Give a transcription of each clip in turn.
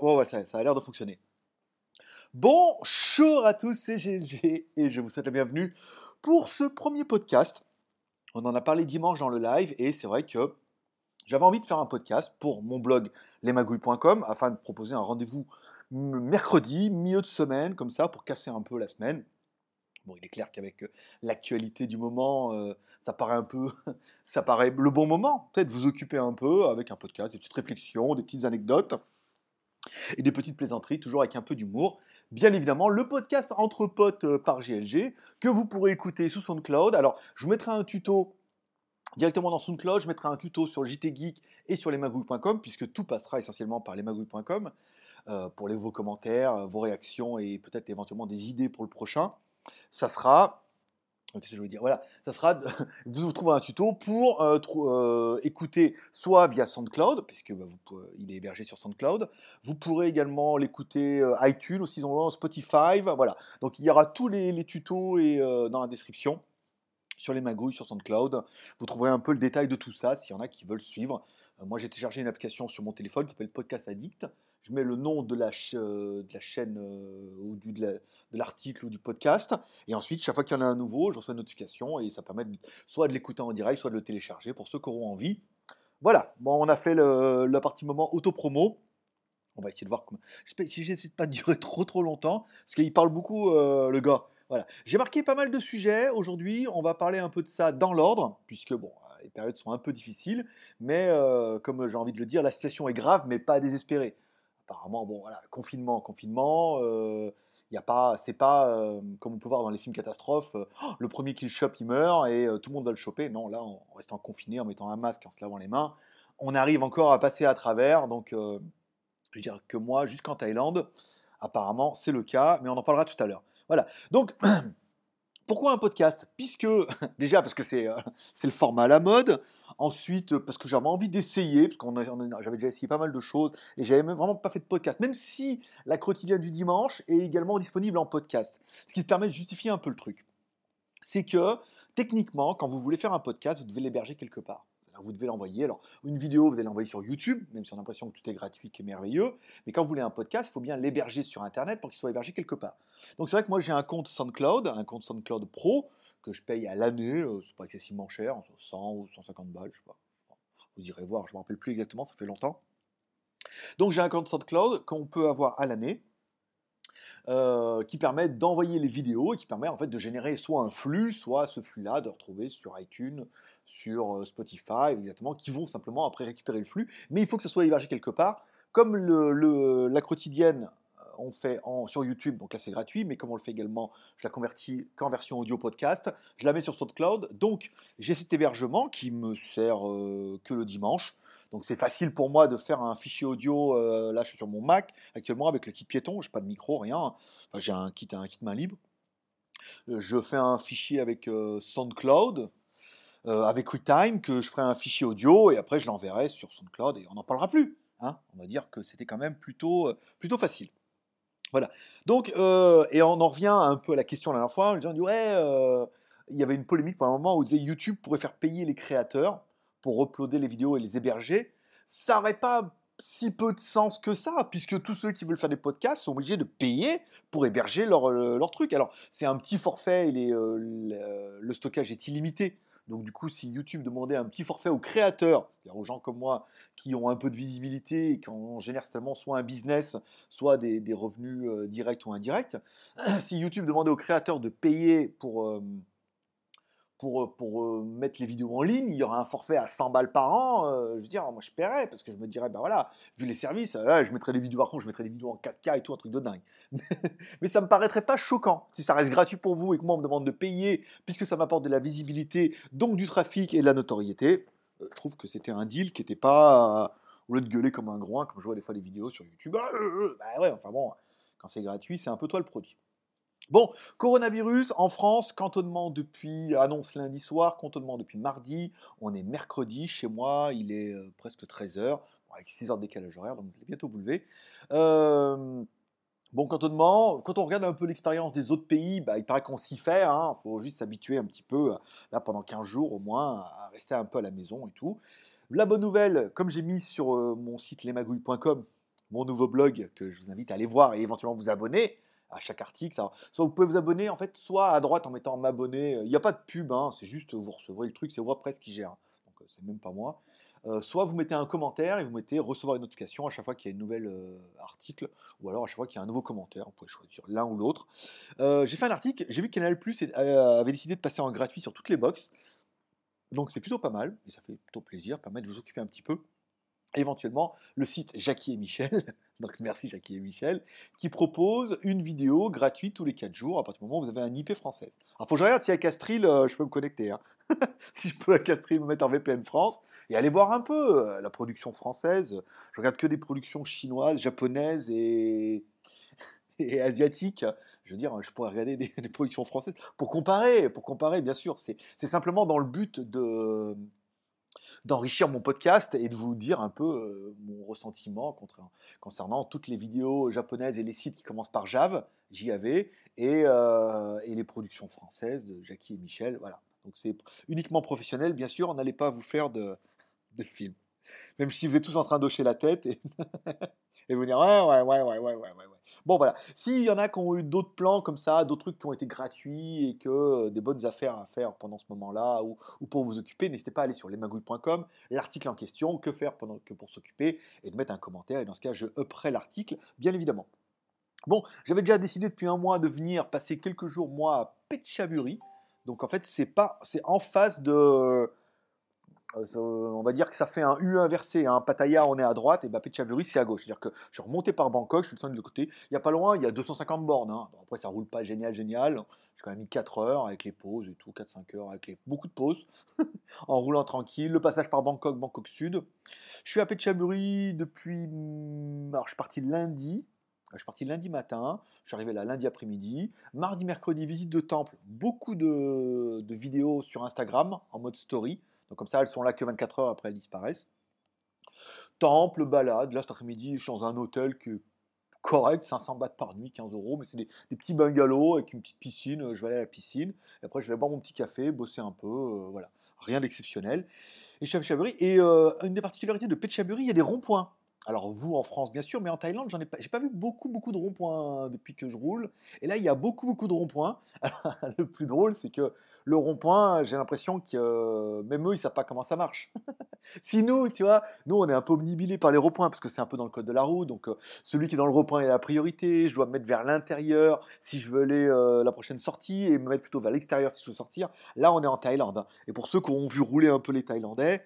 Ouais, ça, ça a l'air de fonctionner. Bonjour à tous, c'est GLG et je vous souhaite la bienvenue pour ce premier podcast. On en a parlé dimanche dans le live et c'est vrai que j'avais envie de faire un podcast pour mon blog lesmagouilles.com afin de proposer un rendez-vous mercredi, milieu de semaine, comme ça, pour casser un peu la semaine. Il est clair qu'avec euh, l'actualité du moment, euh, ça paraît un peu, ça paraît le bon moment. Peut-être vous occuper un peu avec un podcast, des petites réflexions, des petites anecdotes et des petites plaisanteries, toujours avec un peu d'humour. Bien évidemment, le podcast Entre potes euh, par GLG que vous pourrez écouter sous SoundCloud. Alors, je vous mettrai un tuto directement dans SoundCloud. Je mettrai un tuto sur JT Geek et sur lesmagouilles.com puisque tout passera essentiellement par lesmagouilles.com pour les, vos commentaires, vos réactions et peut-être éventuellement des idées pour le prochain ça sera Qu'est-ce que je veux dire? Voilà, ça sera vous trouver un tuto pour euh, euh, écouter soit via SoundCloud, puisque bah, il est hébergé sur SoundCloud. Vous pourrez également l'écouter euh, iTunes, aussi Spotify. Voilà. Donc il y aura tous les, tutos et, dans la description sur les magouilles, sur SoundCloud. Vous trouverez un peu le détail de tout ça s'il y en a qui veulent suivre. moi j'ai téléchargé une application sur mon téléphone qui s'appelle Podcast Addict je mets le nom de la, euh, de chaîne euh, ou de l'article ou du podcast. Et ensuite, chaque fois qu'il y en a un nouveau, je reçois une notification et ça permet soit de l'écouter en direct, soit de le télécharger pour ceux qui auront envie. Voilà, bon, on a fait la partie moment auto-promo. On va essayer de voir comment. J'essaie de pas durer trop trop longtemps, parce qu'il parle beaucoup, euh, le gars. Voilà. J'ai marqué pas mal de sujets. Aujourd'hui, on va parler un peu de ça dans l'ordre, puisque bon, les périodes sont un peu difficiles, mais comme j'ai envie de le dire, la situation est grave, mais pas désespérée apparemment, bon, voilà, confinement, confinement. Euh, il y a pas, c'est pas euh, comme on peut voir dans les films catastrophes, euh, oh, le premier qui le chope, il meurt et tout le monde va le choper. Non, là, en restant confiné, en mettant un masque, en se lavant les mains, on arrive encore à passer à travers. Donc, je dire que moi, jusqu'en Thaïlande, apparemment, c'est le cas, mais on en parlera tout à l'heure. Voilà. Donc, pourquoi un podcast? Puisque, déjà, parce que c'est le format à la mode. Ensuite, parce que j'avais envie d'essayer, parce que j'avais déjà essayé pas mal de choses, et j'avais même vraiment pas fait de podcast, même si la quotidienne du dimanche est également disponible en podcast. Ce qui permet de justifier un peu le truc. C'est que, techniquement, quand vous voulez faire un podcast, vous devez l'héberger quelque part. Vous devez l'envoyer. Alors, une vidéo, vous allez l'envoyer sur YouTube, même si on a l'impression que tout est gratuit, est merveilleux. Mais quand vous voulez un podcast, il faut bien l'héberger sur Internet pour qu'il soit hébergé quelque part. Donc, c'est vrai que moi, j'ai un compte SoundCloud, un compte SoundCloud Pro, que je paye à l'année, euh, c'est pas excessivement cher, 100 ou 150 balles, je sais pas. Vous irez voir, je me rappelle plus exactement, ça fait longtemps. Donc j'ai un compte SoundCloud qu'on peut avoir à l'année. Euh, qui permet d'envoyer les vidéos et qui permet en fait de générer soit un flux, soit ce flux-là de retrouver sur iTunes, sur euh, Spotify, exactement, qui vont simplement après récupérer le flux. Mais il faut que ce soit hébergé quelque part. Comme le, la quotidienne on fait en, sur YouTube, donc c'est gratuit, mais comme on le fait également, je la convertis qu'en version audio podcast, je la mets sur SoundCloud. Donc j'ai cet hébergement qui me sert euh, que le dimanche. Donc c'est facile pour moi de faire un fichier audio. Euh, là je suis sur mon Mac actuellement avec le kit piéton, j'ai pas de micro, rien. j'ai un kit, un kit main libre. Euh, je fais un fichier avec SoundCloud. avec QuickTime, que je ferai un fichier audio et après je l'enverrai sur SoundCloud et on n'en parlera plus. Hein. on va dire que c'était quand même plutôt facile. Voilà. Donc, euh, et on en revient un peu à la question la dernière fois. Les gens disent ouais, euh, il y avait une polémique pendant un moment où YouTube pourrait faire payer les créateurs pour uploader les vidéos et les héberger. Ça n'aurait pas si peu de sens que ça, puisque tous ceux qui veulent faire des podcasts sont obligés de payer pour héberger leur, euh, leur truc. Alors, c'est un petit forfait, et le stockage est illimité. Donc du coup, si YouTube demandait un petit forfait aux créateurs, c'est-à-dire aux gens comme moi qui ont un peu de visibilité et qui en génèrent seulement soit un business, soit des, revenus euh, directs ou indirects, si YouTube demandait aux créateurs de payer pour, euh, pour, euh, euh, mettre les vidéos en ligne, il y aura un forfait à 100 balles par an. Euh, je veux dire, moi je paierais parce que je me dirais, ben voilà, vu les services, je mettrais des vidéos, par contre, je mettrais des vidéos en 4K et tout, un truc de dingue. Mais ça me paraîtrait pas choquant si ça reste gratuit pour vous et que moi on me demande de payer puisque ça m'apporte de la visibilité, donc du trafic et de la notoriété. je trouve que c'était un deal qui n'était pas. au lieu de gueuler comme un groin, comme je vois des fois les vidéos sur YouTube, bah, bah ouais, enfin bon, quand c'est gratuit, c'est un peu toi le produit. Bon, coronavirus en France, cantonnement depuis, annonce lundi soir, cantonnement depuis mardi. On est mercredi, chez moi, il est euh, presque 13h, avec 6 heures de décalage horaire, donc vous allez bientôt vous lever. Euh, bon, cantonnement, quand on regarde un peu l'expérience des autres pays, bah, il paraît qu'on s'y fait, il hein. faut juste s'habituer un petit peu, là pendant 15 jours au moins, à rester un peu à la maison et tout. La bonne nouvelle, comme j'ai mis sur euh, mon site lesmagouilles.com, mon nouveau blog que je vous invite à aller voir et éventuellement vous abonner à chaque article. soit vous pouvez vous abonner en fait, soit à droite en mettant m'abonner. Il n'y a pas de pub, hein, c'est juste vous recevrez le truc, c'est WordPress qui gère. Donc euh, c'est même pas moi. Euh, soit vous mettez un commentaire et vous mettez recevoir une notification à chaque fois qu'il y a un nouvel euh, article, ou alors à chaque fois qu'il y a un nouveau commentaire. Vous pouvez choisir l'un ou l'autre. j'ai fait un article, j'ai vu que Canal Plus avait décidé de passer en gratuit sur toutes les box. Donc c'est plutôt pas mal, et ça fait plutôt plaisir, permet de vous occuper un petit peu éventuellement le site Jackie et Michel, donc merci Jackie et Michel, qui propose une vidéo gratuite tous les 4 jours à partir du moment où vous avez un IP française. Alors faut que je regarde si à Castril euh, je peux me connecter, hein. si je peux à Castril me mettre en VPN France et aller voir un peu euh, la production française. Je regarde que des productions chinoises, japonaises et, asiatiques. Je veux dire, je pourrais regarder des, des productions françaises pour comparer, pour comparer bien sûr. C'est simplement dans le but de d'enrichir mon podcast et de vous dire un peu euh, mon ressentiment concernant toutes les vidéos japonaises et les sites qui commencent par Jav, JAV, et, euh, et les productions françaises de Jackie et Michel. Voilà. Donc c'est uniquement professionnel, bien sûr, n'allait pas vous faire de, de film. Même si vous êtes tous en train d'hocher la tête et, et vous dire ouais, ouais, ouais, ouais, ouais, ouais. Bon, voilà. S'il y en a qui ont eu d'autres plans comme ça, d'autres trucs qui ont été gratuits et que euh, des bonnes affaires à faire pendant ce moment-là ou, pour vous occuper, n'hésitez pas à aller sur lesmagouilles.com, l'article en question, que faire pendant, que pour s'occuper et de mettre un commentaire. Et dans ce cas, je upperai l'article, bien évidemment. Bon, j'avais déjà décidé depuis un mois de venir passer quelques jours, moi, à Petchaburi. Donc en fait, c'est pas, c'est en face de, on va dire que ça fait un U inversé. Un hein. Pattaya, on est à droite, et bah, Pechavuri, c'est à gauche. C'est-à-dire que je suis remonté par Bangkok, je suis descendu de l'autre côté. Il n'y a pas loin, il y a 250 bornes. Hein. après, ça roule pas génial, génial. J'ai quand même mis 4 heures avec les pauses et tout, 4-5 heures avec beaucoup de pauses, en roulant tranquille. Le passage par Bangkok, Bangkok Sud. Je suis à Pechavuri depuis. Hmm, alors, je suis parti lundi. Je suis parti lundi matin, je suis arrivé là lundi après-midi. Mardi, mercredi, visite de temple, beaucoup de vidéos sur Instagram en mode story. Donc comme ça, elles sont là que 24 heures après elles disparaissent. Temple, balade, là cet après-midi, je suis dans un hôtel qui est correct, 500 bahts par nuit, 15 euros, mais c'est des, petits bungalows avec une petite piscine, je vais aller à la piscine, après je vais boire mon petit café, bosser un peu, euh, voilà, rien d'exceptionnel. Et et euh, une des particularités de Pechaburi, il y a des ronds-points. Alors vous en France bien sûr, mais en Thaïlande j'en ai pas, j'ai pas vu beaucoup beaucoup de ronds-points depuis que je roule. Et là il y a beaucoup beaucoup de ronds-points. le plus drôle c'est que le rond-point, j'ai l'impression que euh, même eux ils savent pas comment ça marche. si nous, tu vois, nous on est un peu omnibilés par les ronds-points parce que c'est un peu dans le code de la route. Donc euh, celui qui est dans le rond-point est la priorité. Je dois me mettre vers l'intérieur si je veux aller euh, la prochaine sortie et me mettre plutôt vers l'extérieur si je veux sortir. Là on est en Thaïlande. Et pour ceux qui ont vu rouler un peu les Thaïlandais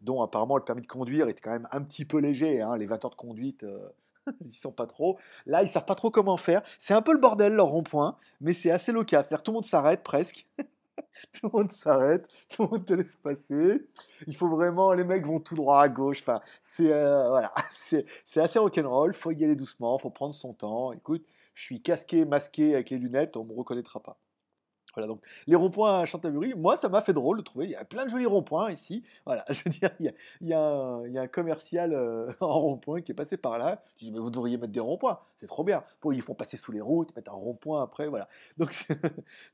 dont apparemment le permis de conduire était quand même un petit peu léger. Hein, les 20 heures de conduite, euh, ils sont pas trop. Là, ils savent pas trop comment faire. C'est un peu le bordel leur rond-point, mais c'est assez local. C'est-à-dire tout le monde s'arrête presque. tout le monde s'arrête, tout le monde te laisse passer. Il faut vraiment, les mecs vont tout droit à gauche. Enfin, c'est euh, voilà, c'est assez rock'n'roll. Faut y aller doucement, faut prendre son temps. Écoute, je suis casqué, masqué avec les lunettes, on me reconnaîtra pas. Voilà, donc les ronds-points à Chantaburi, moi ça m'a fait drôle de trouver. Il y a plein de jolis ronds-points ici. Voilà, je veux dire, il y a, un, commercial euh, en rond-point qui est passé par là. Je dis, mais vous devriez mettre des ronds-points, c'est trop bien. Bon, ils font passer sous les routes, mettre un rond-point après, voilà. Donc c'est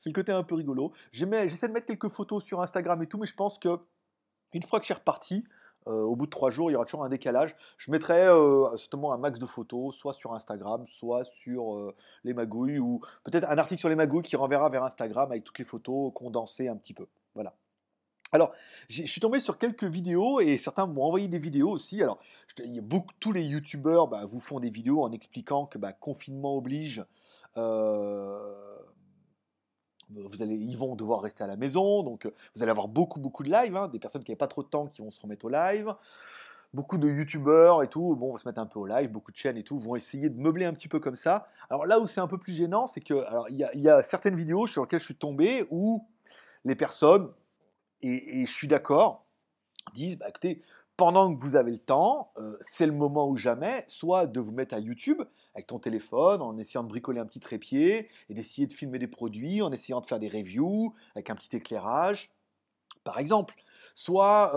le côté un peu rigolo. J'essaie de mettre quelques photos sur Instagram et tout, mais je pense que une fois que je suis reparti, au bout de trois jours, il y aura toujours un décalage. Je mettrai euh, justement un max de photos, soit sur Instagram, soit sur euh, les magouilles, ou peut-être un article sur les magouilles qui renverra vers Instagram avec toutes les photos condensées un petit peu. Voilà. Alors, je suis tombé sur quelques vidéos et certains m'ont envoyé des vidéos aussi. Alors, tous les youtubeurs bah, vous font des vidéos en expliquant que bah, confinement oblige. Euh, vous allez, ils vont devoir rester à la maison, donc euh, vous allez avoir beaucoup beaucoup de live, hein, des personnes qui n'avaient pas trop de temps qui vont se remettre au live, beaucoup de youtubeurs et tout, bon, vont se mettre un peu au live, beaucoup de chaînes et tout, vont essayer de meubler un petit peu comme ça. Alors là où c'est un peu plus gênant, c'est que, il y, a certaines vidéos sur lesquelles je suis tombé où les personnes, et, et je suis d'accord, disent, bah écoutez, pendant que vous avez le temps, euh, c'est le moment ou jamais, soit de vous mettre à YouTube avec ton téléphone, en essayant de bricoler un petit trépied et d'essayer de filmer des produits, en essayant de faire des reviews avec un petit éclairage, par exemple. soit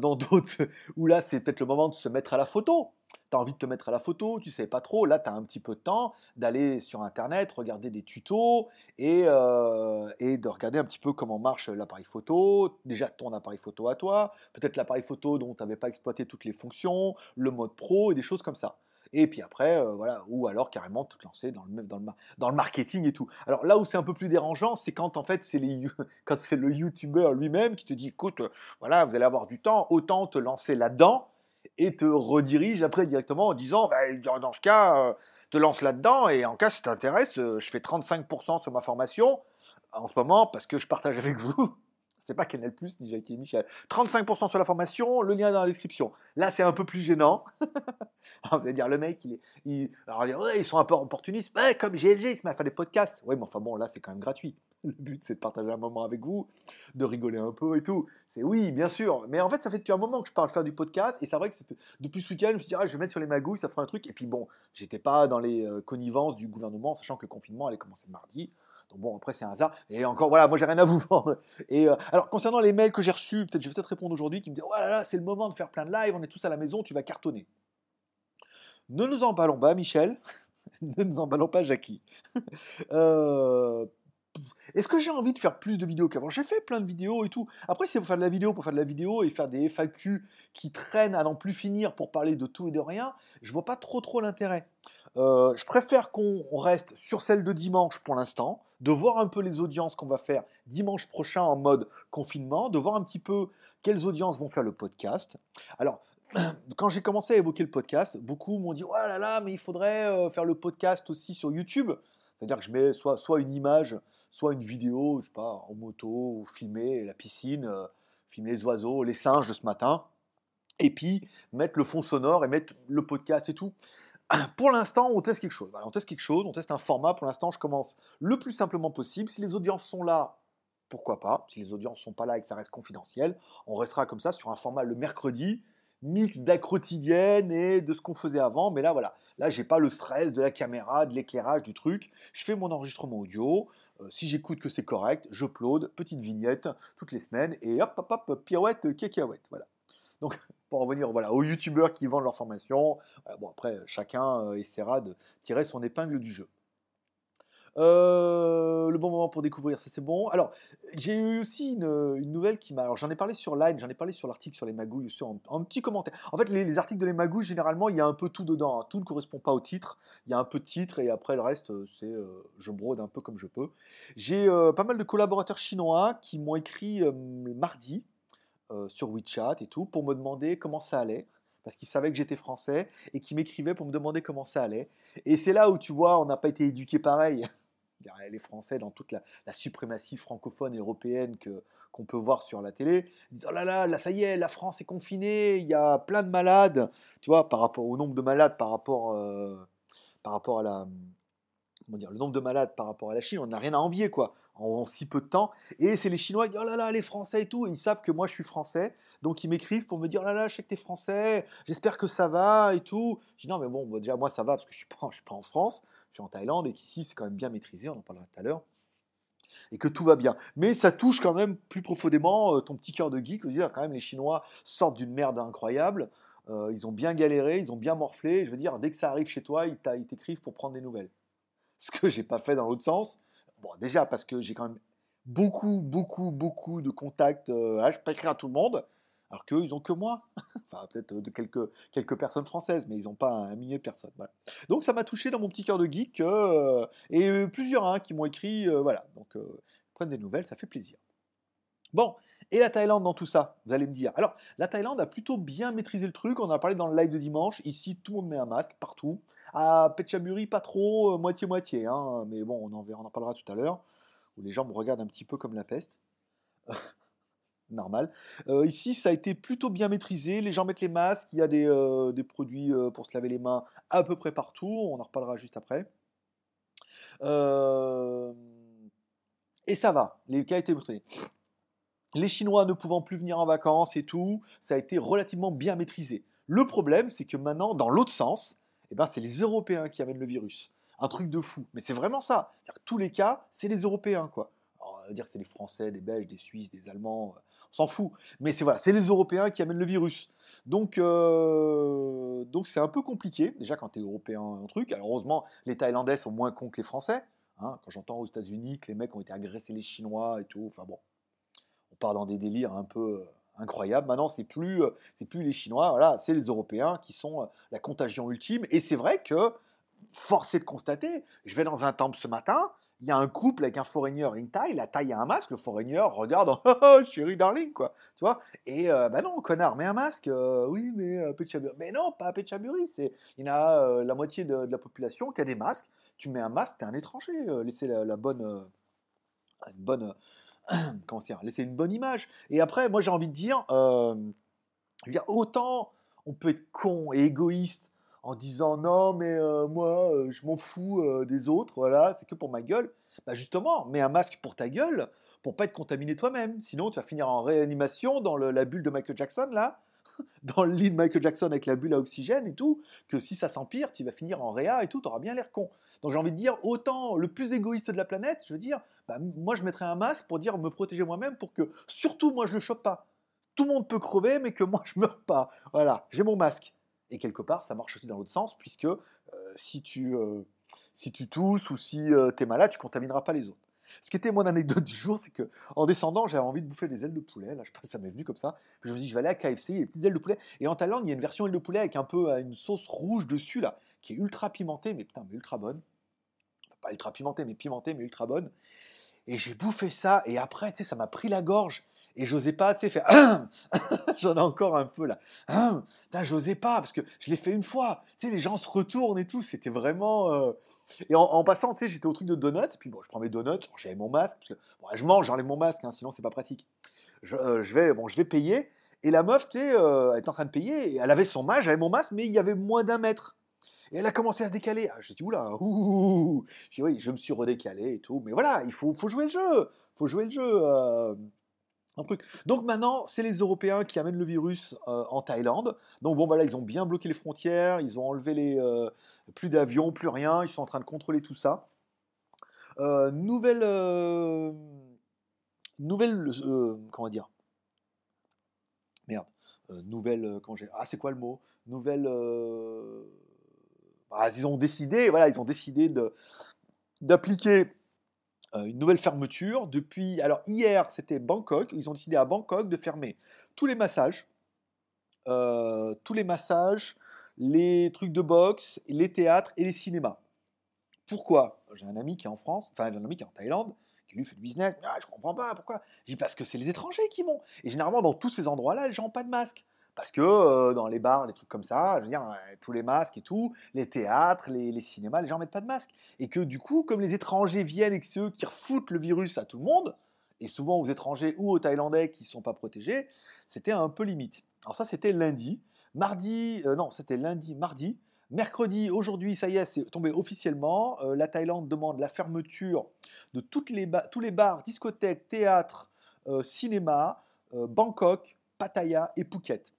dans d'autres où là c'est peut-être le moment de se mettre à la photo. Tu as envie de te mettre à la photo, tu sais pas trop, là tu as un petit peu de temps d'aller sur internet, regarder des tutos et, et de regarder un petit peu comment marche l'appareil photo, déjà ton appareil photo à toi, peut-être l'appareil photo dont tu n'avais pas exploité toutes les fonctions, le mode pro et des choses comme ça. Et puis après, euh, voilà, ou alors carrément te lancer dans le, dans, le, dans le marketing et tout. Alors là où c'est un peu plus dérangeant, c'est quand en fait c'est les, quand c'est le youtubeur lui-même qui te dit, écoute, voilà, vous allez avoir du temps, autant te lancer là-dedans et te redirige après directement en disant, bah, dans ce cas, euh, te lance là-dedans et en cas si t'intéresse, euh, je fais 35% sur ma formation en ce moment parce que je partage avec vous c'est pas Canal Plus ni Jackie et Michel. 35% sur la formation, le lien est dans la description. Là, c'est un peu plus gênant. vous allez dire, le mec, il est. Il, alors, ils sont un peu opportunistes. comme GLG, il se met à faire des podcasts. Oui, mais enfin bon, là, c'est quand même gratuit. Le but, c'est de partager un moment avec vous, de rigoler un peu et tout. C'est oui, bien sûr. Mais en fait, ça fait depuis un moment que je parle faire du podcast. Et c'est vrai que depuis ce week-end, je me suis dit, ah, je vais mettre sur les magouilles, ça fera un truc. Et puis bon, j'étais pas dans les euh, connivences du gouvernement, sachant que le confinement allait commencer mardi. Bon, après c'est un hasard. Et encore, voilà, moi j'ai rien à vous vendre. Et euh, alors concernant les mails que j'ai reçus, peut-être je vais peut-être répondre aujourd'hui, qui me disent, oh là là, c'est le moment de faire plein de live, on est tous à la maison, tu vas cartonner. Ne nous emballons pas, Michel. ne nous emballons pas, Jackie. euh, est-ce que j'ai envie de faire plus de vidéos qu'avant? J'ai fait plein de vidéos et tout. Après, c'est pour faire de la vidéo, pour faire de la vidéo et faire des FAQ qui traînent à n'en plus finir pour parler de tout et de rien, je vois pas trop trop l'intérêt. Euh, je préfère qu'on reste sur celle de dimanche pour l'instant, de voir un peu les audiences qu'on va faire dimanche prochain en mode confinement, de voir un petit peu quelles audiences vont faire le podcast. Alors, quand j'ai commencé à évoquer le podcast, beaucoup m'ont dit Oh là là, mais il faudrait euh, faire le podcast aussi sur YouTube. C'est-à-dire que je mets soit, soit une image, soit une vidéo, je sais pas, en moto, filmer la piscine, euh, filmer les oiseaux, les singes de ce matin, et puis mettre le fond sonore et mettre le podcast et tout. Pour l'instant, on teste quelque chose. on teste quelque chose, on teste un format. Pour l'instant, je commence le plus simplement possible. Si les audiences sont là, pourquoi pas. Si les audiences sont pas là et que ça reste confidentiel, on restera comme ça sur un format le mercredi mix quotidienne et de ce qu'on faisait avant. Mais là, voilà. Là, j'ai pas le stress de la caméra, de l'éclairage, du truc. Je fais mon enregistrement audio. Euh, si j'écoute que c'est correct, je j'upload, petite vignette toutes les semaines et hop, hop, hop, pirouette, cacahuète. Voilà. Donc, revenir voilà, aux youtubeurs qui vendent leur formation, euh, bon, après, chacun euh, essaiera de tirer son épingle du jeu. Euh, le bon moment pour découvrir, ça c'est bon. Alors, j'ai eu aussi une, nouvelle qui m'a. Alors, j'en ai parlé sur Line, j'en ai parlé sur l'article sur les magouilles, sur un, petit commentaire. En fait, les, articles de les magouilles, généralement, il y a un peu tout dedans. Hein. Tout ne correspond pas au titre. Il y a un peu de titre et après, le reste, c'est. Je brode un peu comme je peux. J'ai pas mal de collaborateurs chinois qui m'ont écrit mardi sur WeChat et tout pour me demander comment ça allait parce qu'ils savaient que j'étais français et qui m'écrivaient pour me demander comment ça allait. Et c'est là où tu vois, on n'a pas été éduqué pareil les Français dans toute la, suprématie francophone européenne que, qu'on peut voir sur la télé, disent Oh là là, là, ça y est, la France est confinée, il y a plein de malades, tu vois, par rapport au nombre de malades, par rapport, euh, par rapport à la. Le nombre de malades par rapport à la Chine, on n'a rien à envier, quoi, en, si peu de temps. Et c'est les Chinois qui disent Oh là là, les Français et tout, ils savent que moi je suis français, donc ils m'écrivent pour me dire Oh là là, je sais que t'es français, j'espère que ça va et tout. Je dis Non, mais bon, déjà, moi ça va parce que je suis pas, suis pas en France je suis en Thaïlande et qu'ici c'est quand même bien maîtrisé, on en parlera tout à l'heure, et que tout va bien. Mais ça touche quand même plus profondément euh, ton petit cœur de geek, dire quand même les Chinois sortent d'une merde incroyable, euh, ils ont bien galéré, ils ont bien morflé, je veux dire, dès que ça arrive chez toi, ils t'écrivent pour prendre des nouvelles. Ce que j'ai pas fait dans l'autre sens, bon déjà parce que j'ai quand même beaucoup, beaucoup, beaucoup de contacts, euh, ah, je peux écrire à tout le monde, alors qu'eux, ils n'ont que moi. enfin, peut-être de quelques, quelques personnes françaises, mais ils n'ont pas un millier de personnes. Donc ça m'a touché dans mon petit cœur de geek. Euh, et plusieurs hein, qui m'ont écrit. Euh, voilà, donc euh, prennent des nouvelles, ça fait plaisir. Bon, et la Thaïlande dans tout ça, vous allez me dire. Alors, la Thaïlande a plutôt bien maîtrisé le truc. On en a parlé dans le live de dimanche. Ici, tout le monde met un masque partout. À Petchaburi, pas trop, moitié-moitié. Hein, mais bon, on en, parlera tout à l'heure. Où les gens me regardent un petit peu comme la peste normal. Euh, ici, ça a été plutôt bien maîtrisé. Les gens mettent les masques. Il y a des, euh, produits euh, pour se laver les mains à peu près partout. On en reparlera juste après. et ça va. Les cas étaient maîtrisés. Les Chinois ne pouvant plus venir en vacances et tout, ça a été relativement bien maîtrisé. Le problème, c'est que maintenant, dans l'autre sens, eh ben, c'est les Européens qui amènent le virus. Un truc de fou. Mais c'est vraiment ça. tous les cas, c'est les Européens, quoi. on va dire que c'est les Français, des Belges, des Suisses, des Allemands, s'en fout. Mais c'est voilà, c'est les Européens qui amènent le virus. Donc, euh, donc c'est un peu compliqué. Déjà, quand tu es européen, un truc. Heureusement, les Thaïlandais sont moins cons que les Français. Hein. quand j'entends aux États-Unis que les mecs ont été agressés les Chinois et tout. Enfin bon, on part dans des délires un peu euh, incroyables. Maintenant, c'est plus, euh, c'est plus les Chinois. Voilà, c'est les Européens qui sont la contagion ultime. Et c'est vrai que, force est de constater, je vais dans un temple ce matin il y a un couple avec un foreigner in taille, la taille a un masque, le foreigner regarde, oh, oh, chérie darling, quoi, tu vois. Et euh, bah non, connard, mets un masque, euh, oui, mais euh, Mais non, pas à Pechaburi, c'est, il y en a euh, la moitié de, la population qui a des masques, tu mets un masque, t'es un étranger, laissez la, bonne, une bonne, comment dire, laissez une bonne image. Et après, moi j'ai envie de dire, dire, autant on peut être con et égoïste en disant non, mais euh, moi, euh, je m'en fous euh, des autres, voilà, c'est que pour ma gueule. Bah justement, mets un masque pour ta gueule, pour pas être contaminé toi-même. Sinon, tu vas finir en réanimation dans la bulle de Michael Jackson, là, dans le lit de Michael Jackson avec la bulle à oxygène et tout, que si ça s'empire, tu vas finir en réa et tout, tu auras bien l'air con. Donc j'ai envie de dire, autant le plus égoïste de la planète, je veux dire, bah, moi je mettrais un masque pour dire me protéger moi-même pour que surtout moi je le chope pas. Tout le monde peut crever, mais que moi je meurs pas. Voilà, j'ai mon masque. Et quelque part, ça marche aussi dans l'autre sens, puisque euh, si, tu, euh, si tu tousses ou si euh, tu es malade, tu contamineras pas les autres. Ce qui était mon anecdote du jour, c'est que en descendant, j'avais envie de bouffer des ailes de poulet. Là, je pas, ça m'est venu comme ça. je me dit, je vais aller à KFC, les petites ailes de poulet. Et en Thaïlande, il y a une version aile de poulet avec un peu une sauce rouge dessus là, qui est ultra pimentée, mais putain, mais ultra bonne. pas ultra pimentée, mais pimentée, mais ultra bonne. Et j'ai bouffé ça. Et après, tu sais, ça m'a pris la gorge. Et j'osais pas, tu sais, faire. J'en ai encore un peu là. j'osais pas, parce que je l'ai fait une fois. Tu sais, les gens se retournent et tout. C'était vraiment. Euh, et en, passant, tu sais, j'étais au truc de donuts. Puis bon, je prends mes donuts. J'avais mon masque. Parce que, bon, je mange, j'enlève mon masque, hein, sinon c'est pas pratique. Je, euh, je, vais, bon, je vais payer. Et la meuf, tu sais, euh, elle était en train de payer. Elle avait son masque, j'avais mon masque, mais il y avait moins d'un mètre. Et elle a commencé à se décaler. Ah, j'ai dit, oula, ouh, Je oui, je me suis redécalé et tout. Mais voilà, il faut, jouer le jeu. faut jouer le jeu. Donc maintenant, c'est les Européens qui amènent le virus euh, en Thaïlande. Donc bon, bah là, ils ont bien bloqué les frontières, ils ont enlevé les euh, plus d'avions, plus rien. Ils sont en train de contrôler tout ça. Euh, nouvelle, nouvelle, comment dire? Merde, nouvelle, quand j'ai, ah c'est quoi le mot? Nouvelle, bah, ils ont décidé, voilà, ils ont décidé de d'appliquer une nouvelle fermeture. Depuis, alors hier c'était Bangkok, ils ont décidé à Bangkok de fermer tous les massages, euh, tous les massages, les trucs de boxe, les théâtres et les cinémas. Pourquoi? J'ai un ami qui est en France, enfin un ami qui est en Thaïlande, qui lui fait du business. Ah, je comprends pas pourquoi? Je dis parce que c'est les étrangers qui vont. Et généralement dans tous ces endroits-là, les gens n'ont pas de masque. Parce que euh, dans les bars, les trucs comme ça, je veux dire, euh, tous les masques et tout, les théâtres, les, cinémas, les gens mettent pas de masque. Et que du coup, comme les étrangers viennent et que ceux qui refoutent le virus à tout le monde, et souvent aux étrangers ou aux Thaïlandais qui ne sont pas protégés, c'était un peu limite. Alors ça, c'était lundi. Mardi, euh, non, c'était lundi, mardi. Mercredi, aujourd'hui, ça y est, c'est tombé officiellement. la Thaïlande demande la fermeture de tous les bars, discothèques, théâtres, cinémas, Bangkok, Pattaya et Phuket.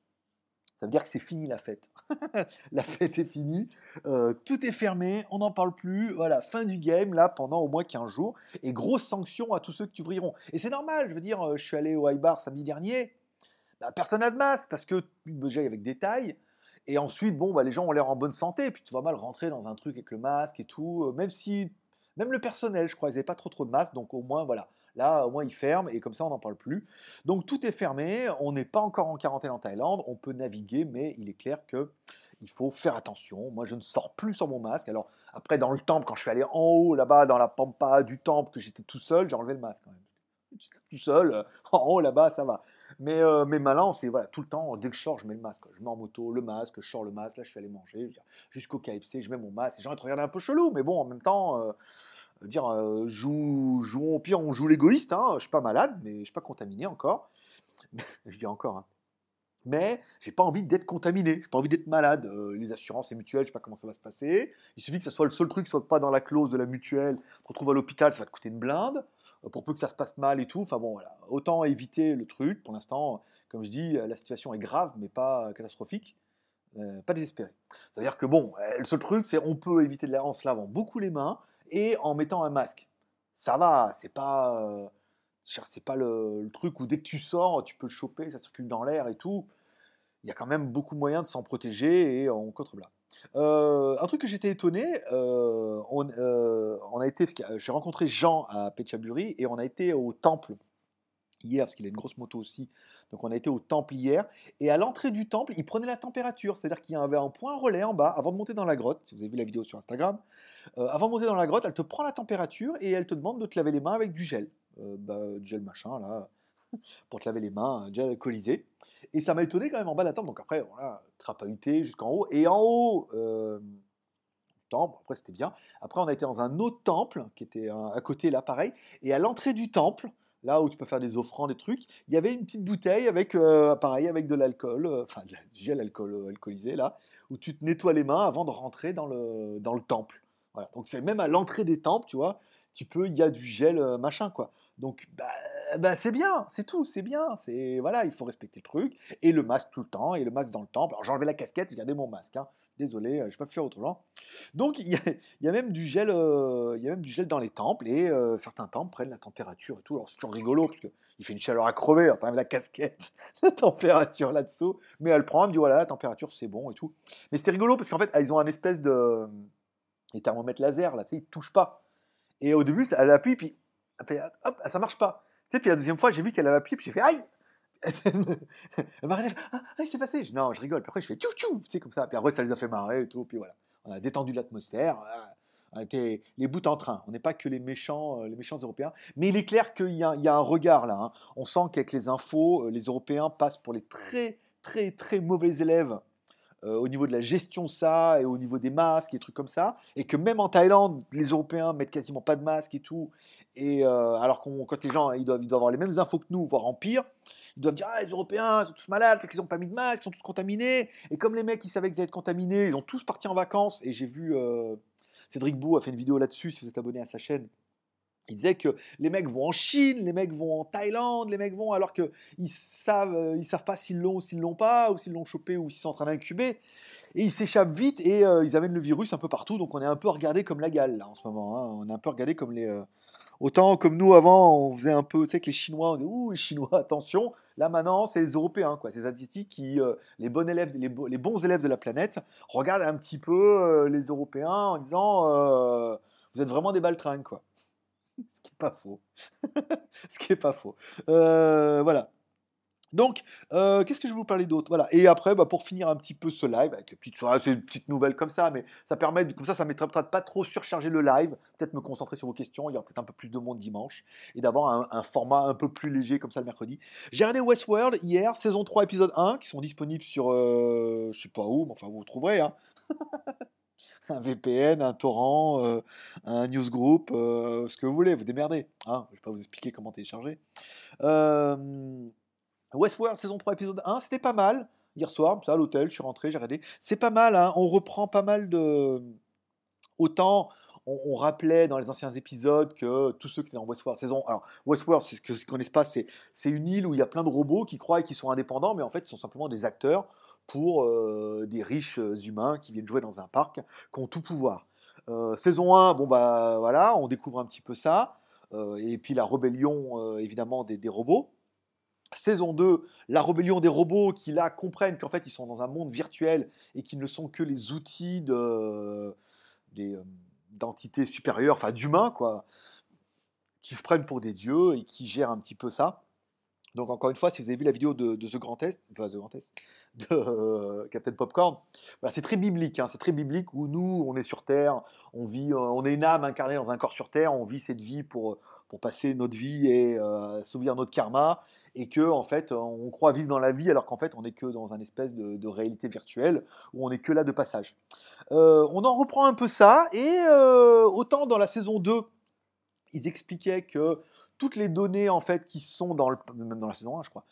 Ça dire que c'est fini la fête. la fête est finie, euh, tout est fermé, on n'en parle plus, voilà, fin du game là pendant au moins 15 jours, et grosse sanction à tous ceux qui ouvriront. Et c'est normal, je veux dire, euh, je suis allé au high bar samedi dernier, bah, personne n'a de masque, parce que déjà avec des tailles, et ensuite, bon, bah, les gens ont l'air en bonne santé, puis tu vas mal rentrer dans un truc avec le masque et tout, euh, même si, même le personnel, je crois, ils pas trop trop de masque, donc au moins, voilà, Là, au moins, ils ferment et comme ça, on n'en parle plus. Donc, tout est fermé. On n'est pas encore en quarantaine en Thaïlande. On peut naviguer, mais il est clair que il faut faire attention. Moi, je ne sors plus sans mon masque. Alors, après, dans le temple, quand je suis allé en haut, là-bas, dans la pampa du temple, que j'étais tout seul, j'ai enlevé le masque quand même. Tout seul, euh, en haut, là-bas, ça va. Mais, euh, mais maintenant, c'est voilà, tout le temps, dès que je sors, je mets le masque. Je mets en moto le masque, je sors le masque. Là, je suis allé manger jusqu'au KFC, je mets mon masque. Les gens, ils te regardent un peu chelou, mais bon, en même temps. Euh, dire, euh, joue, jouons, au pire, on joue l'égoïste. Hein, je suis pas malade, mais je suis pas contaminé encore. je dis encore. Hein. Mais j'ai pas envie d'être contaminé, j'ai pas envie d'être malade. Euh, les assurances et mutuelles, je sais pas comment ça va se passer. Il suffit que ce soit le seul truc, soit pas dans la clause de la mutuelle. Te retrouves à l'hôpital, ça va te coûter une blinde. Euh, pour peu que ça se passe mal et tout. Enfin bon, voilà. Autant éviter le truc. Pour l'instant, comme je dis, la situation est grave, mais pas catastrophique. pas désespéré. C'est-à-dire que bon, le seul truc, c'est on peut éviter de l'air en se lavant beaucoup les mains et en mettant un masque. Ça va, c'est pas. Euh, C'est pas le, truc où dès que tu sors, tu peux le choper, ça circule dans l'air et tout. Il y a quand même beaucoup moyen de s'en protéger et on contreblas. Euh, un truc que j'étais étonné, euh, on, euh, on, a été, j'ai rencontré Jean à Pechaburi et on a été au temple hier, parce qu'il a une grosse moto aussi. Donc on a été au temple hier, et à l'entrée du temple, il prenait la température, c'est-à-dire qu'il y avait un point relais en bas avant de monter dans la grotte. Si vous avez vu la vidéo sur Instagram, avant de monter dans la grotte, elle te prend la température et elle te demande de te laver les mains avec du gel, bah, du gel machin là, pour te laver les mains, gel alcoolisé. Et ça m'a étonné quand même en bas de la temple. Donc après, voilà, crapahuté jusqu'en haut. Et en haut euh, temple, après c'était bien. Après, on a été dans un autre temple qui était à côté là, pareil. Et à l'entrée du temple, là où tu peux faire des offrandes, des trucs, il y avait une petite bouteille avec, euh, pareil, avec de l'alcool, euh, enfin du gel alcool, alcoolisé là, où tu te nettoies les mains avant de rentrer dans le, dans le temple. Voilà. Donc c'est même à l'entrée des temples, tu vois, tu peux, il y a du gel machin quoi. Donc bah, bah, c'est bien, c'est tout, c'est bien. C'est voilà, il faut respecter le truc et le masque tout le temps et le masque dans le temple. Alors j'ai la casquette, j'ai gardé mon masque. Hein. Désolé, euh, je peux pas faire autrement. Donc il y, a, même du gel, euh, y a même du gel dans les temples et euh, certains temples prennent la température et tout. Alors c'est toujours rigolo parce que il fait une chaleur à crever. Alors t'enlèves la casquette, la température là-dessous, mais elle prend, elle me dit voilà la température c'est bon et tout. Mais c'était rigolo parce qu'en fait ils ont un espèce de les thermomètres laser là, tu sais, ils touchent pas. Et au début elle appuie puis hop, ça marche pas. Tu sais, puis la deuxième fois, j'ai vu qu'elle avait appuyé, puis j'ai fait aïe Elle m'a ah, aïe, c'est passé. Je, non, je rigole. Puis après, je fais tchou tchou, sais, comme ça. Puis après, ça les a fait marrer et tout. Puis voilà, on a détendu l'atmosphère. On a été les bouts en train. On n'est pas que les méchants, euh, les méchants européens. Mais il est clair qu'il y, y, a un regard là. Hein. On sent qu'avec les infos, euh, les Européens passent pour les très, très, très mauvais élèves euh, au niveau de la gestion ça et au niveau des masques et trucs comme ça. Et que même en Thaïlande, les Européens mettent quasiment pas de masques et tout. Et euh, alors qu'on, quand les gens ils doivent, ils doivent avoir les mêmes infos que nous, voire en pire, ils doivent dire ah, les Européens sont tous malades, parce qu'ils n'ont pas mis de masque, ils sont tous contaminés. Et comme les mecs ils savaient qu'ils allaient être contaminés, ils ont tous parti en vacances. Et j'ai vu euh, Cédric Bou a fait une vidéo là-dessus, si vous êtes abonné à sa chaîne. Il disait que les mecs vont en Chine, les mecs vont en Thaïlande, les mecs vont alors qu'ils savent, euh, ils savent pas s'ils l'ont ou s'ils l'ont pas, ou s'ils l'ont chopé ou s'ils sont en train d'incuber. Et ils s'échappent vite et ils amènent le virus un peu partout. Donc on est un peu regardé comme la gale là en ce moment. Hein. On est un peu regardé comme les, Autant comme nous avant, on faisait un peu, tu sais que les Chinois, on disait ouh les Chinois, attention. Là maintenant, c'est les Européens, quoi, ces Asiatiques qui, euh, les bons élèves, les, bons élèves de la planète, regardent un petit peu euh, les Européens en disant euh, vous êtes vraiment des baltringues, quoi. Ce qui est pas faux. Ce qui est pas faux. voilà. Donc, euh, qu'est-ce que je vais vous parler d'autre? Voilà. Et après, bah, pour finir un petit peu ce live, avec une petite, c'est une petite nouvelle comme ça, mais ça permet, comme ça, ça ne pas trop surcharger le live, peut-être me concentrer sur vos questions, il y aura peut-être un peu plus de monde dimanche, et d'avoir un, format un peu plus léger comme ça le mercredi. J'ai regardé Westworld hier, saison 3, épisode 1, qui sont disponibles sur, euh, je sais pas où, mais enfin vous trouverez, hein. Un VPN, un torrent, euh, un newsgroup, euh, ce que vous voulez, vous démerdez. Hein je ne vais pas vous expliquer comment télécharger. Euh, Westworld saison 3 épisode 1, c'était pas mal. Hier soir, ça à l'hôtel, je suis rentré, j'ai regardé. C'est pas mal, hein. on reprend pas mal de. Autant on, rappelait dans les anciens épisodes que tous ceux qui étaient dans Westworld saison. Alors, Westworld, ce que ne connaissent pas, c'est, une île où il y a plein de robots qui croient qu'ils sont indépendants, mais en fait, ils sont simplement des acteurs pour euh, des riches humains qui viennent jouer dans un parc, qui ont tout pouvoir. Euh, saison 1, bon bah voilà, on découvre un petit peu ça. Euh, et puis la rébellion, évidemment, des robots saison 2, la rébellion des robots qui là comprennent qu'en fait ils sont dans un monde virtuel et qu'ils ne sont que les outils euh, d'entités supérieures, enfin d'humains quoi, qui se prennent pour des dieux et qui gèrent un petit peu ça. Donc encore une fois, si vous avez vu la vidéo de, The Grand Test, The Grand Test, de euh, Captain Popcorn, c'est très biblique, hein, c'est très biblique où nous, on est sur Terre, on vit, euh, on est une âme incarnée dans un corps sur Terre, on vit cette vie pour, pour passer notre vie et euh, notre karma, et que en fait on croit vivre dans la vie alors qu'en fait on n'est que dans un espèce de, réalité virtuelle où on n'est que là de passage. Euh, on en reprend un peu ça et autant dans la saison 2 ils expliquaient que toutes les données en fait qui sont dans le même dans la saison 1 je crois.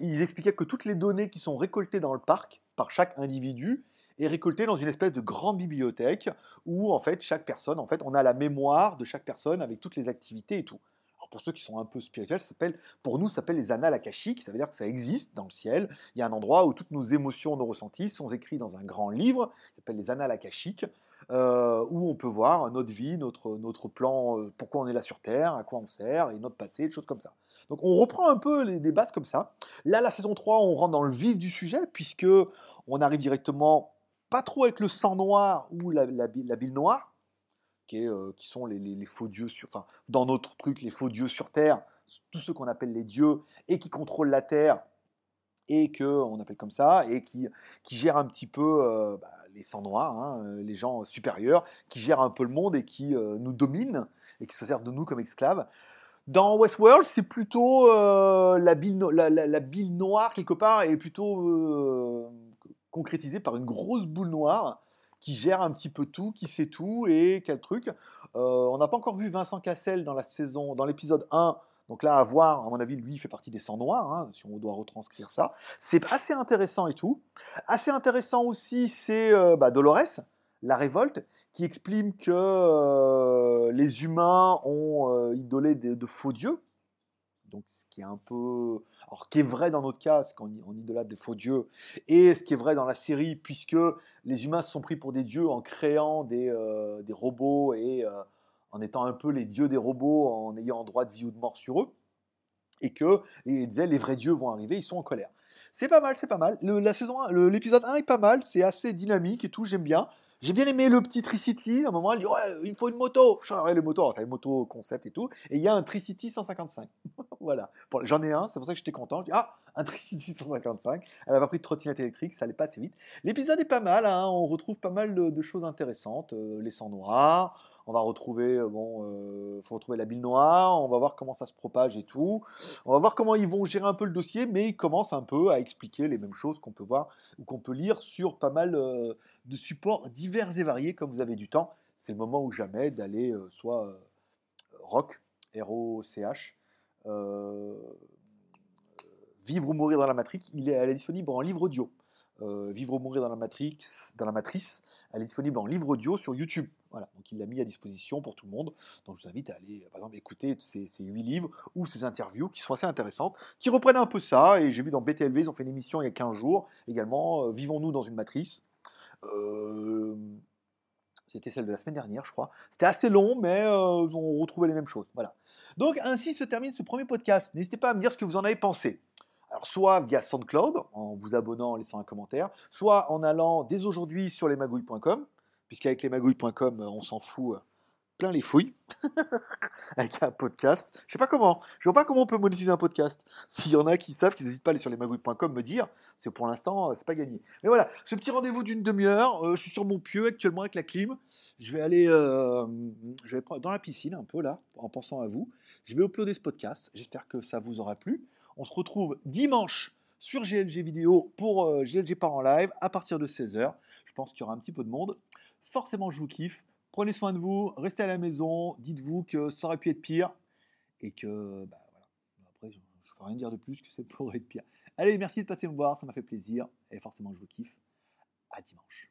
Ils expliquaient que toutes les données qui sont récoltées dans le parc par chaque individu est récoltées dans une espèce de grande bibliothèque où en fait chaque personne en fait on a la mémoire de chaque personne avec toutes les activités et tout pour ceux qui sont un peu spirituels, ça pour nous, ça s'appelle les annales akashiques. Ça veut dire que ça existe dans le ciel. Il y a un endroit où toutes nos émotions, nos ressentis sont écrits dans un grand livre, qui s'appelle les annales akashiques, euh, où on peut voir notre vie, notre, notre plan, euh, pourquoi on est là sur Terre, à quoi on sert, et notre passé, des choses comme ça. Donc on reprend un peu les, bases comme ça. Là, la saison 3, on rentre dans le vif du sujet, puisque on arrive directement, pas trop avec le sang noir ou la bile noire, euh, qui sont les, faux dieux, sur, enfin, dans notre truc, les faux dieux sur Terre, tous ceux qu'on appelle les dieux, et qui contrôlent la Terre, et qu'on appelle comme ça, et qui, qui gèrent un petit peu euh, bah, les sangs noirs, hein, euh, les gens supérieurs, qui gèrent un peu le monde et qui nous dominent, et qui se servent de nous comme esclaves. Dans Westworld, c'est plutôt la, bile no la, la, bile noire, quelque part, est plutôt concrétisée par une grosse boule noire qui gère un petit peu tout, qui sait tout et quel truc. Euh, on n'a pas encore vu Vincent Cassel dans la saison, dans l'épisode 1. Donc là, à voir, à mon avis, lui, il fait partie des sangs noirs, hein, si on doit retranscrire ça. C'est assez intéressant et tout. Assez intéressant aussi, c'est euh, bah, Dolores, la révolte, qui explique que euh, les humains ont idolé de, faux dieux. Donc, ce qui est un peu. Alors, qui est vrai dans notre cas, ce qu'on on idolâtre des faux dieux, et ce qui est vrai dans la série, puisque les humains se sont pris pour des dieux en créant des, euh, robots et euh, en étant un peu les dieux des robots, en ayant droit de vie ou de mort sur eux. Et que, les vrais dieux vont arriver, ils sont en colère. C'est pas mal, c'est pas mal. La saison l'épisode 1 est pas mal, c'est assez dynamique et tout, j'aime bien. J'ai bien aimé le petit Tricity. À un moment, elle dit Ouais, il me faut une moto. Ouais, les motos, t'as les motos concept et tout. Et il y a un Tricity 155. voilà. J'en ai un, c'est pour ça que j'étais content. Je dis Ah, un Tricity 155. Elle n'a pas pris de trottinette électrique, ça allait pas assez vite. L'épisode est pas mal. Hein, on retrouve pas mal de, de choses intéressantes. Euh, les sangs noirs. On va retrouver, bon, euh, faut retrouver la bile noire. On va voir comment ça se propage et tout. On va voir comment ils vont gérer un peu le dossier, mais ils commencent un peu à expliquer les mêmes choses qu'on peut voir ou qu'on peut lire sur pas mal euh, de supports divers et variés. Comme vous avez du temps, c'est le moment ou jamais d'aller euh, soit euh, rock, R-O-C-H, euh, Vivre ou mourir dans la matrice. Il est, elle est disponible en livre audio. Euh, Vivre ou mourir dans la, matrix, dans la matrice, elle est disponible en livre audio sur YouTube. Voilà, donc il l'a mis à disposition pour tout le monde. Donc je vous invite à aller, par exemple, écouter ces, 8 livres ou ces interviews qui sont assez intéressantes, qui reprennent un peu ça. Et j'ai vu dans BTLV, ils ont fait une émission il y a 15 jours également, euh, Vivons-nous dans une matrice. Euh, c'était celle de la semaine dernière, je crois. C'était assez long, mais euh, on retrouvait les mêmes choses. Voilà. Donc ainsi se termine ce premier podcast. N'hésitez pas à me dire ce que vous en avez pensé. Alors, soit via SoundCloud, en vous abonnant, en laissant un commentaire, soit en allant dès aujourd'hui sur lesmagouilles.com, puisqu'avec lesmagouilles.com, on s'en fout euh, plein les fouilles, avec un podcast. Je sais pas comment. Je vois pas comment on peut monétiser un podcast. S'il y en a qui savent, qui n'hésitent pas à aller sur lesmagouilles.com me dire, c'est pour l'instant, c'est pas gagné. Mais voilà, ce petit rendez-vous d'une demi-heure, euh, je suis sur mon pieu actuellement avec la clim. Je vais aller, euh, je vais dans la piscine un peu là, en pensant à vous. Je vais uploader ce podcast. J'espère que ça vous aura plu. On se retrouve dimanche sur GLG vidéo pour euh, GLG part en live à partir de 16h. Je pense qu'il y aura un petit peu de monde. Forcément, je vous kiffe. Prenez soin de vous, restez à la maison, dites-vous que ça aurait pu être pire et que, bah voilà. Après, je ne peux rien dire de plus que ça pourrait être pire. Allez, merci de passer me voir, ça m'a fait plaisir et forcément, je vous kiffe. À dimanche.